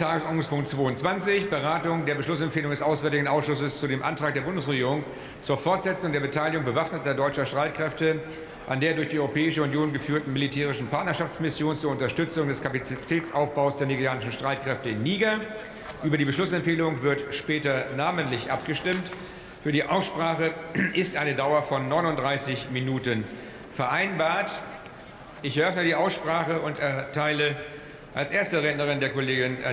Tagesordnungspunkt 22, Beratung der Beschlussempfehlung des Auswärtigen Ausschusses zu dem Antrag der Bundesregierung zur Fortsetzung der Beteiligung bewaffneter deutscher Streitkräfte an der durch die Europäische Union geführten militärischen Partnerschaftsmission zur Unterstützung des Kapazitätsaufbaus der nigerianischen Streitkräfte in Niger. Über die Beschlussempfehlung wird später namentlich abgestimmt. Für die Aussprache ist eine Dauer von 39 Minuten vereinbart. Ich eröffne die Aussprache und erteile als erste Rednerin der Kollegin Agnieszka